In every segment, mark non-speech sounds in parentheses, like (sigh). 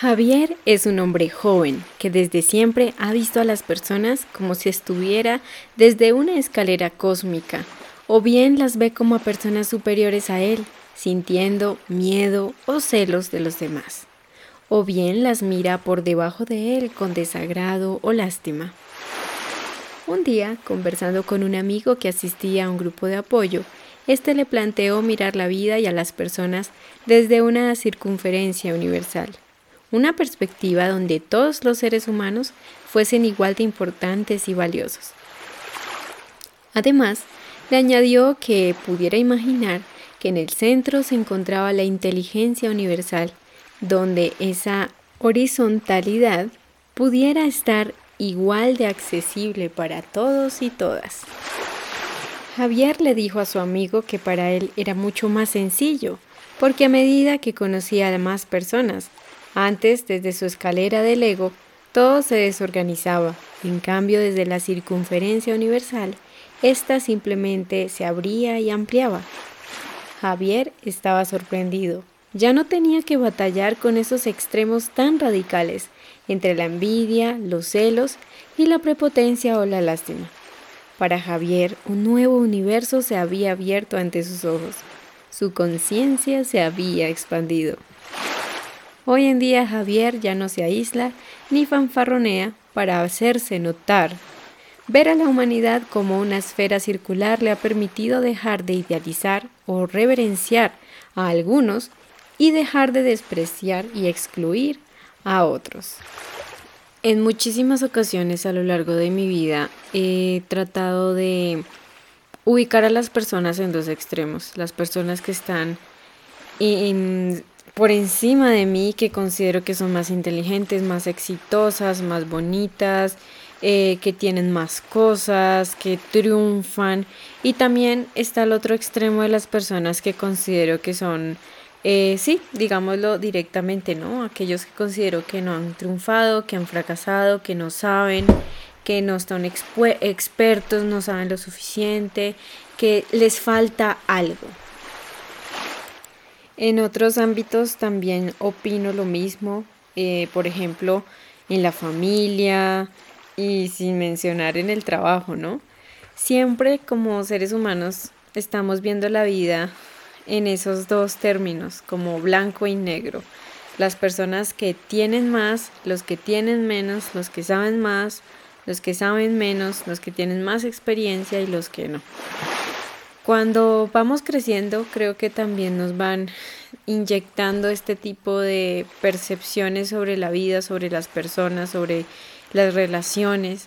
Javier es un hombre joven que desde siempre ha visto a las personas como si estuviera desde una escalera cósmica, o bien las ve como a personas superiores a él, sintiendo miedo o celos de los demás, o bien las mira por debajo de él con desagrado o lástima. Un día, conversando con un amigo que asistía a un grupo de apoyo, este le planteó mirar la vida y a las personas desde una circunferencia universal una perspectiva donde todos los seres humanos fuesen igual de importantes y valiosos. Además, le añadió que pudiera imaginar que en el centro se encontraba la inteligencia universal, donde esa horizontalidad pudiera estar igual de accesible para todos y todas. Javier le dijo a su amigo que para él era mucho más sencillo, porque a medida que conocía a más personas, antes, desde su escalera del ego, todo se desorganizaba. En cambio, desde la circunferencia universal, ésta simplemente se abría y ampliaba. Javier estaba sorprendido. Ya no tenía que batallar con esos extremos tan radicales entre la envidia, los celos y la prepotencia o la lástima. Para Javier, un nuevo universo se había abierto ante sus ojos. Su conciencia se había expandido. Hoy en día Javier ya no se aísla ni fanfarronea para hacerse notar. Ver a la humanidad como una esfera circular le ha permitido dejar de idealizar o reverenciar a algunos y dejar de despreciar y excluir a otros. En muchísimas ocasiones a lo largo de mi vida he tratado de ubicar a las personas en dos extremos, las personas que están en por encima de mí que considero que son más inteligentes, más exitosas, más bonitas, eh, que tienen más cosas, que triunfan. Y también está el otro extremo de las personas que considero que son, eh, sí, digámoslo directamente, ¿no? Aquellos que considero que no han triunfado, que han fracasado, que no saben, que no están expertos, no saben lo suficiente, que les falta algo. En otros ámbitos también opino lo mismo, eh, por ejemplo, en la familia y sin mencionar en el trabajo, ¿no? Siempre como seres humanos estamos viendo la vida en esos dos términos, como blanco y negro. Las personas que tienen más, los que tienen menos, los que saben más, los que saben menos, los que tienen más experiencia y los que no. Cuando vamos creciendo, creo que también nos van inyectando este tipo de percepciones sobre la vida, sobre las personas, sobre las relaciones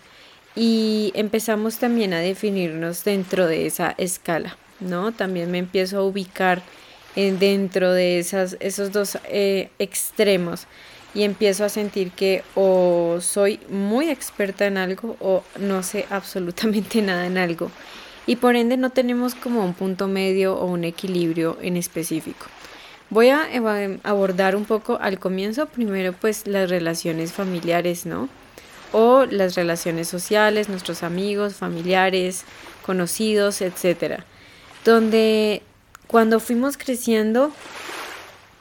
y empezamos también a definirnos dentro de esa escala, ¿no? También me empiezo a ubicar en dentro de esos dos eh, extremos y empiezo a sentir que o soy muy experta en algo o no sé absolutamente (laughs) nada en algo y por ende no tenemos como un punto medio o un equilibrio en específico. Voy a abordar un poco al comienzo primero pues las relaciones familiares, ¿no? O las relaciones sociales, nuestros amigos, familiares, conocidos, etcétera. Donde cuando fuimos creciendo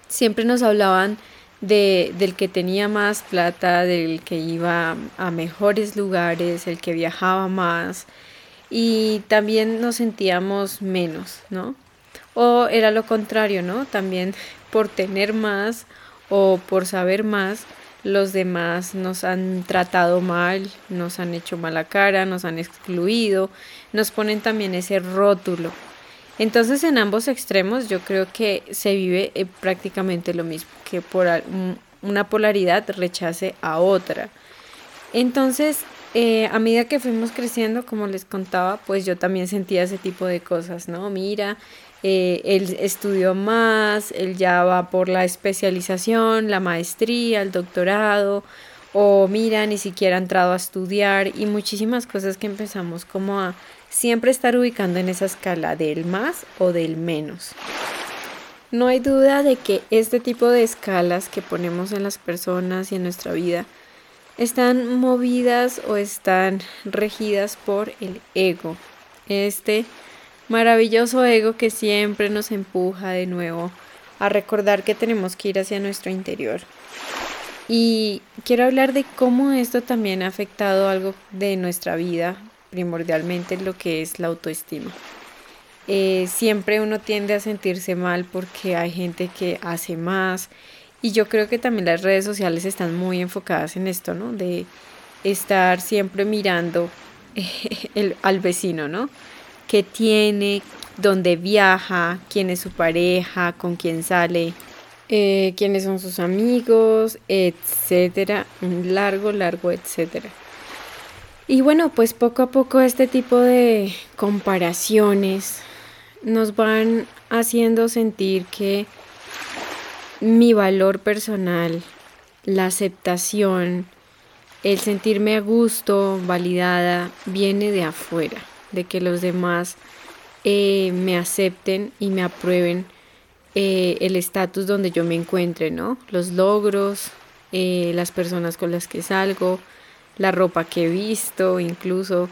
siempre nos hablaban de, del que tenía más plata, del que iba a mejores lugares, el que viajaba más, y también nos sentíamos menos, ¿no? O era lo contrario, ¿no? También por tener más o por saber más, los demás nos han tratado mal, nos han hecho mala cara, nos han excluido, nos ponen también ese rótulo. Entonces en ambos extremos yo creo que se vive eh, prácticamente lo mismo, que por una polaridad rechace a otra. Entonces eh, a medida que fuimos creciendo, como les contaba, pues yo también sentía ese tipo de cosas, ¿no? Mira, eh, él estudió más, él ya va por la especialización, la maestría, el doctorado, o mira, ni siquiera ha entrado a estudiar y muchísimas cosas que empezamos como a siempre estar ubicando en esa escala del más o del menos. No hay duda de que este tipo de escalas que ponemos en las personas y en nuestra vida están movidas o están regidas por el ego. Este maravilloso ego que siempre nos empuja de nuevo a recordar que tenemos que ir hacia nuestro interior. Y quiero hablar de cómo esto también ha afectado algo de nuestra vida, primordialmente lo que es la autoestima. Eh, siempre uno tiende a sentirse mal porque hay gente que hace más y yo creo que también las redes sociales están muy enfocadas en esto, ¿no? De estar siempre mirando (laughs) el, al vecino, ¿no? ¿Qué tiene? ¿Dónde viaja? ¿Quién es su pareja? ¿Con quién sale? Eh, ¿Quiénes son sus amigos? Etcétera. Largo, largo, etcétera. Y bueno, pues poco a poco este tipo de comparaciones nos van haciendo sentir que mi valor personal, la aceptación, el sentirme a gusto, validada, viene de afuera, de que los demás eh, me acepten y me aprueben eh, el estatus donde yo me encuentre, ¿no? Los logros, eh, las personas con las que salgo, la ropa que he visto, incluso,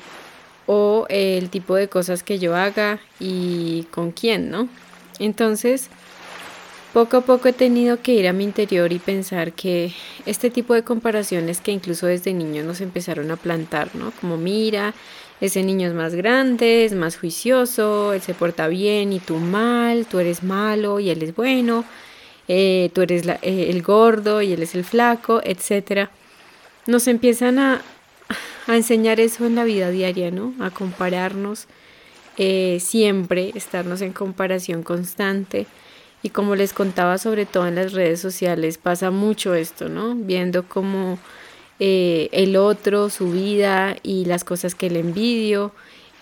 o el tipo de cosas que yo haga y con quién, ¿no? Entonces, poco a poco he tenido que ir a mi interior y pensar que este tipo de comparaciones que incluso desde niño nos empezaron a plantar, ¿no? Como mira, ese niño es más grande, es más juicioso, él se porta bien y tú mal, tú eres malo y él es bueno, eh, tú eres eh, el gordo y él es el flaco, etc. Nos empiezan a, a, enseñar eso en la vida diaria, ¿no? A compararnos eh, siempre, estarnos en comparación constante y como les contaba, sobre todo en las redes sociales, pasa mucho esto, ¿no? Viendo como eh, el otro, su vida y las cosas que le envidio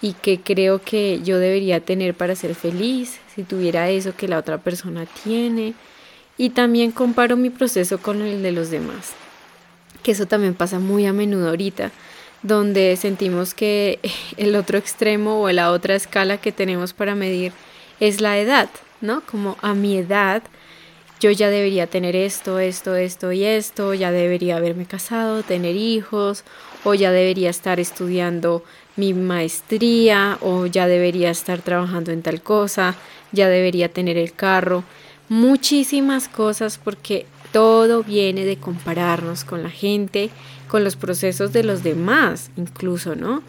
y que creo que yo debería tener para ser feliz, si tuviera eso que la otra persona tiene. Y también comparo mi proceso con el de los demás, que eso también pasa muy a menudo ahorita, donde sentimos que (laughs) el otro extremo o la otra escala que tenemos para medir es la edad. ¿No? Como a mi edad yo ya debería tener esto, esto, esto y esto, ya debería haberme casado, tener hijos, o ya debería estar estudiando mi maestría, o ya debería estar trabajando en tal cosa, ya debería tener el carro, muchísimas cosas porque todo viene de compararnos con la gente, con los procesos de los demás, incluso, ¿no?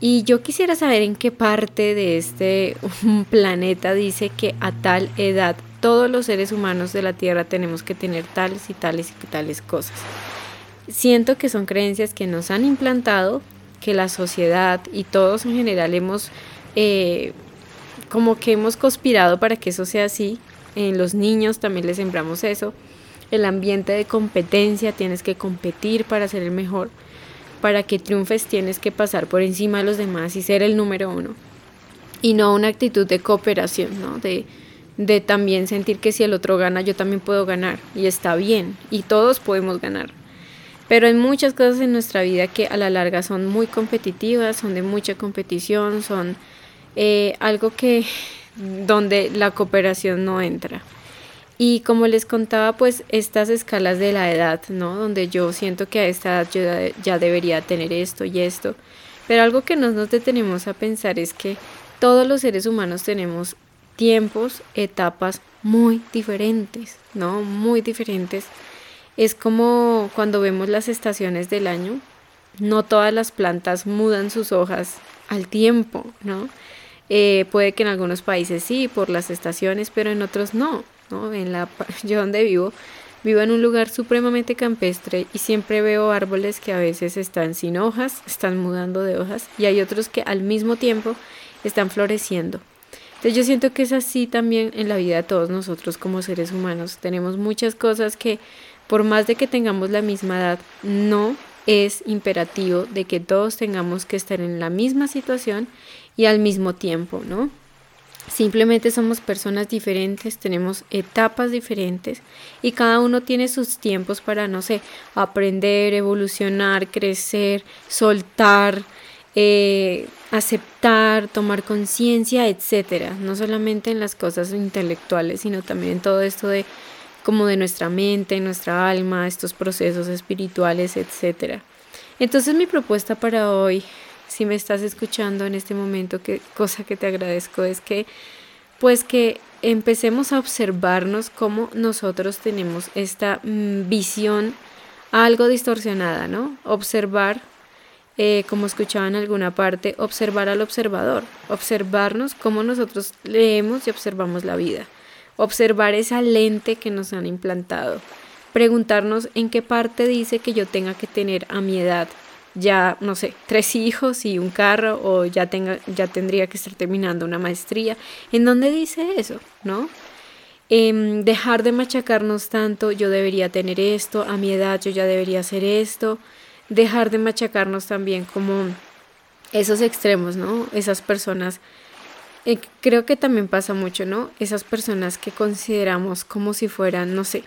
Y yo quisiera saber en qué parte de este (laughs) planeta dice que a tal edad todos los seres humanos de la Tierra tenemos que tener tales y tales y tales cosas. Siento que son creencias que nos han implantado, que la sociedad y todos en general hemos, eh, como que hemos conspirado para que eso sea así. En los niños también les sembramos eso. El ambiente de competencia, tienes que competir para ser el mejor para que triunfes tienes que pasar por encima de los demás y ser el número uno. Y no una actitud de cooperación, ¿no? De, de también sentir que si el otro gana, yo también puedo ganar. Y está bien. Y todos podemos ganar. Pero hay muchas cosas en nuestra vida que a la larga son muy competitivas, son de mucha competición, son eh, algo que donde la cooperación no entra. Y como les contaba, pues estas escalas de la edad, ¿no? Donde yo siento que a esta edad yo ya debería tener esto y esto. Pero algo que no nos detenemos a pensar es que todos los seres humanos tenemos tiempos, etapas muy diferentes, ¿no? Muy diferentes. Es como cuando vemos las estaciones del año, no todas las plantas mudan sus hojas al tiempo, ¿no? Eh, puede que en algunos países sí, por las estaciones, pero en otros no. En la, (laughs) yo donde vivo, vivo en un lugar supremamente campestre y siempre veo árboles que a veces están sin hojas, están mudando de hojas y hay otros que al mismo tiempo están floreciendo. Entonces yo siento que es así también en la vida de todos nosotros como seres humanos. Tenemos muchas cosas que por más de que tengamos la misma edad, no es imperativo de que todos tengamos que estar en la misma situación y al mismo tiempo, ¿no? Simplemente somos personas diferentes, tenemos etapas diferentes y cada uno tiene sus tiempos para, no sé, aprender, evolucionar, crecer, soltar, eh, aceptar, tomar conciencia, etcétera. No solamente en las cosas intelectuales, sino también en todo esto de como de nuestra mente, nuestra alma, estos procesos espirituales, etcétera. Entonces mi propuesta para hoy si me estás escuchando en este momento, qué cosa que te agradezco es que pues que empecemos a observarnos cómo nosotros tenemos esta mm, visión algo distorsionada, ¿no? Observar, eh, como escuchaba en alguna parte, observar al observador, observarnos cómo nosotros leemos y observamos la vida, observar esa lente que nos han implantado, preguntarnos en qué parte dice que yo tenga que tener a mi edad ya, no sé, tres hijos y un carro o ya, tenga, ya tendría que estar terminando una maestría. ¿En dónde dice eso? ¿No? Em, dejar de machacarnos tanto, yo debería tener esto, a mi edad yo ya debería hacer esto, dejar de machacarnos también como esos extremos, ¿no? Esas personas, eh, creo que también pasa mucho, ¿no? Esas personas que consideramos como si fueran, no sé,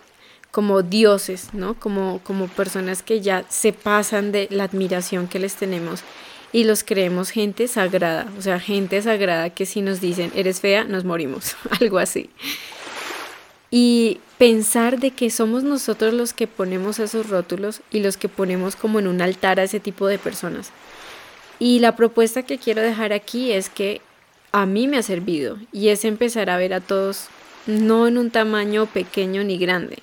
como dioses, ¿no? Como, como personas que ya se pasan de la admiración que les tenemos y los creemos gente sagrada, o sea, gente sagrada que si nos dicen eres fea, nos morimos, (laughs) algo así y pensar de que somos nosotros los que ponemos esos rótulos y los que ponemos como en un altar a ese tipo de personas. Y la propuesta que quiero dejar aquí es que a mí me ha servido y es empezar a ver a todos no en un tamaño pequeño ni grande,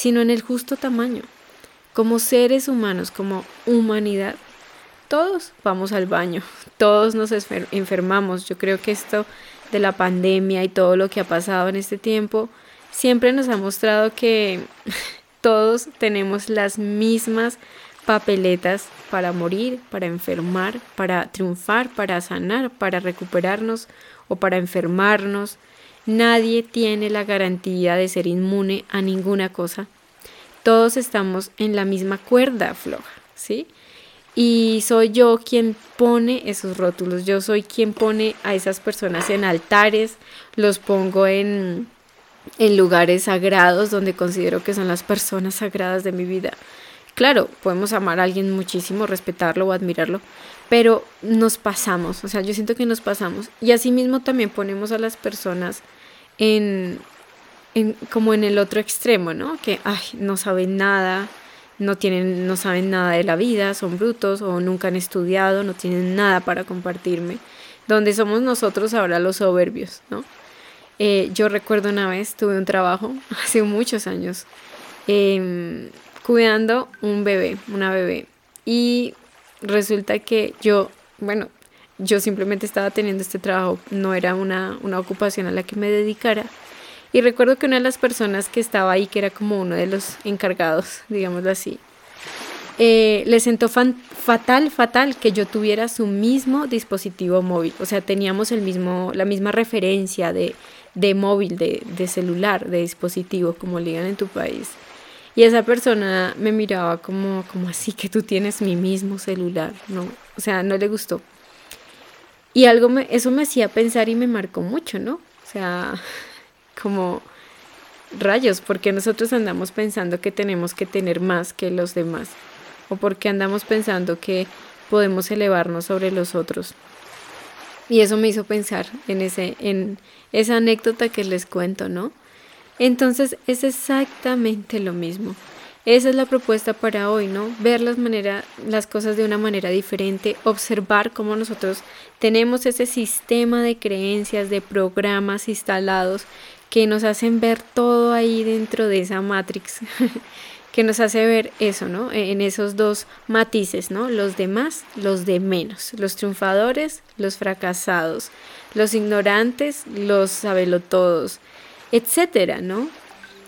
sino en el justo tamaño. Como seres humanos, como humanidad, todos vamos al baño, (laughs) todos nos enfermamos. Yo creo que esto de la pandemia y todo lo que ha pasado en este tiempo siempre nos ha mostrado que (laughs) todos tenemos las mismas papeletas para morir, para enfermar, para triunfar, para sanar, para recuperarnos o para enfermarnos. Nadie tiene la garantía de ser inmune a ninguna cosa. Todos estamos en la misma cuerda floja, ¿sí? Y soy yo quien pone esos rótulos, yo soy quien pone a esas personas en altares, los pongo en, en lugares sagrados donde considero que son las personas sagradas de mi vida. Claro, podemos amar a alguien muchísimo, respetarlo o admirarlo, pero nos pasamos, o sea, yo siento que nos pasamos. Y asimismo también ponemos a las personas en, en como en el otro extremo, ¿no? Que ay, no saben nada, no tienen, no saben nada de la vida, son brutos o nunca han estudiado, no tienen nada para compartirme. Donde somos nosotros ahora los soberbios, ¿no? Eh, yo recuerdo una vez, tuve un trabajo (laughs) hace muchos años, em, cuidando un bebé, una bebé. Y resulta que yo, bueno, yo simplemente estaba teniendo este trabajo, no era una, una ocupación a la que me dedicara. Y recuerdo que una de las personas que estaba ahí, que era como uno de los encargados, (laughs) digámoslo así, eh, le sentó fatal, fatal que yo tuviera su mismo dispositivo móvil. O sea, teníamos el mismo, la misma referencia de, de móvil, de, de, celular, de dispositivo, como le digan en tu país. Y esa persona me miraba como, como así que tú tienes mi mismo celular, ¿no? O sea, no le gustó. Y algo me, eso me hacía pensar y me marcó mucho, ¿no? O sea, (laughs) como rayos, porque nosotros andamos pensando que tenemos que tener más que los demás o porque andamos pensando que podemos elevarnos sobre los otros. Y eso me hizo pensar en, ese, en esa anécdota que les cuento, ¿no? Entonces es exactamente lo mismo. Esa es la propuesta para hoy, ¿no? Ver las, manera, las cosas de una manera diferente, observar cómo nosotros tenemos ese sistema de creencias, de programas instalados que nos hacen ver todo ahí dentro de esa matrix (laughs) que nos hace ver eso, ¿no? E, en esos dos matices, ¿no? Los de más, los de menos, los triunfadores, los fracasados, los ignorantes, los sabelotodos, etcétera, ¿no?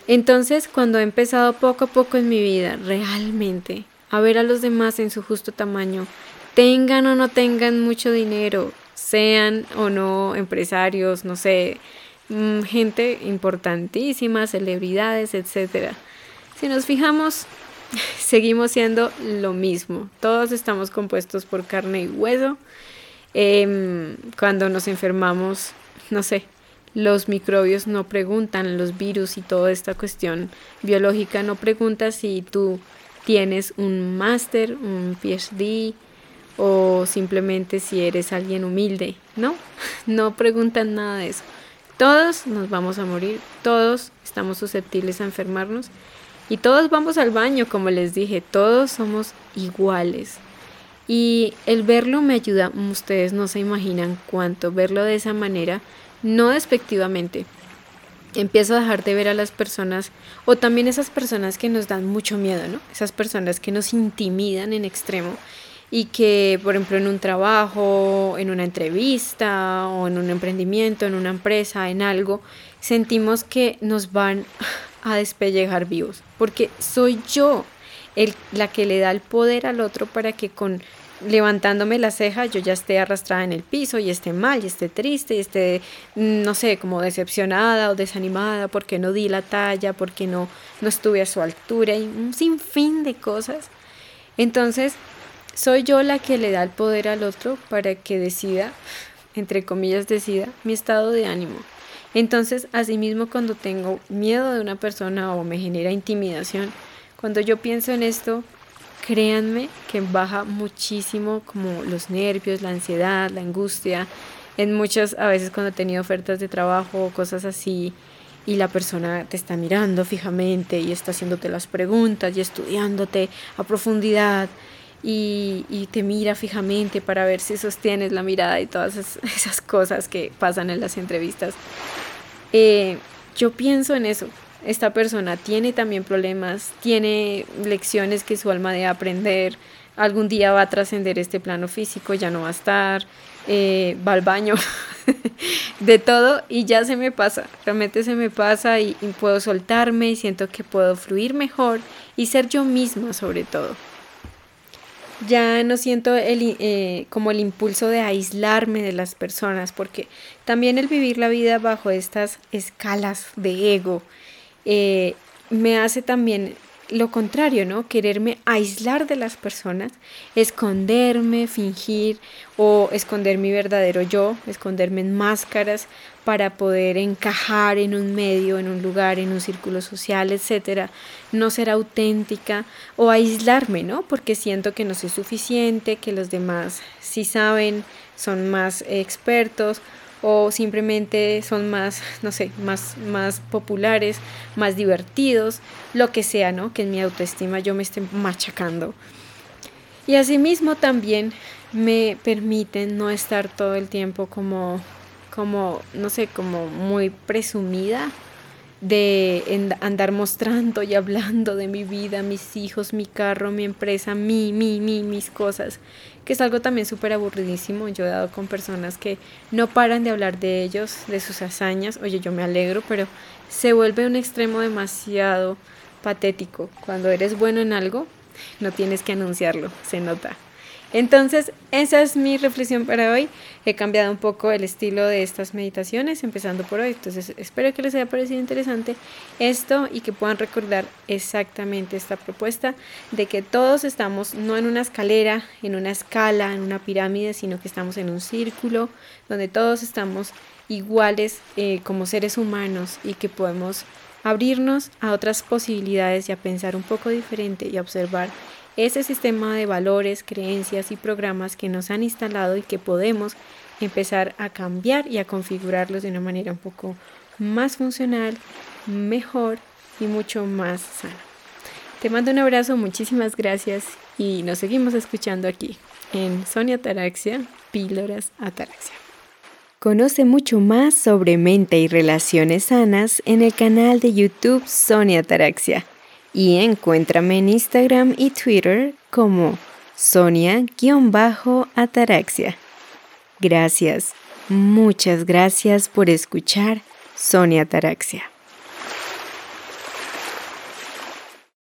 Entonces, cuando he empezado poco a poco en mi vida, realmente, a ver a los demás en su justo tamaño, tengan o no tengan mucho dinero, sean o no empresarios, no sé, mm, gente importantísima, celebridades, etcétera si nos fijamos, (laughs) seguimos siendo lo mismo. Todos estamos compuestos por carne y hueso. Em, cuando nos enfermamos, no sé, los microbios no preguntan, los virus y toda esta cuestión biológica no pregunta si tú tienes un máster, un PhD o simplemente si eres alguien humilde. No, (laughs) no preguntan nada de eso. Todos nos vamos a morir, todos estamos susceptibles a enfermarnos y todos vamos al baño, como les dije, todos somos iguales. Y el verlo me ayuda, ustedes no se imaginan cuánto, verlo de esa manera, no despectivamente, empiezo a dejar de ver a las personas o también esas personas que nos dan mucho miedo, ¿no? Esas personas que nos intimidan en extremo y que, por ejemplo, en un trabajo, en una entrevista o en un emprendimiento, en una empresa, en algo, sentimos que nos van (laughs) a despellejar vivos, porque soy yo el, la que le da el poder al otro para que con levantándome la ceja yo ya esté arrastrada en el piso y esté mal y esté triste y esté, mm, no sé, como decepcionada o desanimada porque no di la talla, porque no, no estuve a su altura y un sinfín de cosas. Entonces, soy yo la que le da el poder al otro para que decida, entre comillas, decida mi estado de ánimo. Entonces, asimismo, cuando tengo miedo de una persona o me genera intimidación, cuando yo pienso en esto, créanme que baja muchísimo como los nervios, la ansiedad, la angustia. En muchas, a veces cuando he tenido ofertas de trabajo o cosas así, y la persona te está mirando fijamente y está haciéndote las preguntas y estudiándote a profundidad y, te mira fijamente para ver si sostienes la mirada y todas (laughs) esas, cosas que pasan en las entrevistas. Eh, yo pienso en eso, esta persona tiene también problemas, tiene lecciones que su alma debe aprender, algún día va a trascender este plano físico, ya no va a estar, eh, va al baño, (laughs) de todo y ya se me pasa, realmente se me pasa y, puedo soltarme y siento que puedo fluir mejor y ser yo misma sobre todo. Ya no siento el, eh, como el impulso de aislarme de las personas porque también el vivir la vida bajo estas escalas de ego, eh, me hace también lo contrario, ¿no? Quererme aislar de las personas, esconderme, fingir o esconder mi verdadero yo, esconderme en máscaras para poder encajar en un medio, en un lugar, en un círculo social, etcétera, no ser auténtica o aislarme, ¿no? Porque siento que no soy suficiente, que los demás sí saben, son más expertos o simplemente son más, no sé, más, más populares, más divertidos, lo que sea, ¿no? Que en mi autoestima yo me esté machacando. Y asimismo también me permiten no estar todo el tiempo como, como, no sé, como muy presumida de andar mostrando y hablando de mi vida, mis hijos, mi carro, mi empresa, mi, mi, mi, mis cosas, que es algo también súper aburridísimo. Yo he dado con personas que no paran de hablar de ellos, de sus hazañas. Oye, yo me alegro, pero se vuelve un extremo demasiado patético. Cuando eres bueno en algo, no tienes que anunciarlo, se nota. Entonces, esa es mi reflexión para hoy. He cambiado un poco el estilo de estas meditaciones, empezando por hoy. Entonces, espero que les haya parecido interesante esto y que puedan recordar exactamente esta propuesta de que todos estamos no en una escalera, en una escala, en una pirámide, sino que estamos en un círculo donde todos estamos iguales eh, como seres humanos y que podemos abrirnos a otras posibilidades y a pensar un poco diferente y a observar ese sistema de valores, creencias y programas que nos han instalado y que podemos empezar a cambiar y a configurarlos de una manera un poco más funcional, mejor y mucho más sana. Te mando un abrazo, muchísimas gracias y nos seguimos escuchando aquí en Sonia Ataraxia, Píldoras Ataraxia. Conoce mucho más sobre mente y relaciones sanas en el canal de YouTube Sonia Ataraxia y encuéntrame en Instagram y Twitter como Sonia-Ataraxia. Gracias, muchas gracias por escuchar Sonia Ataraxia.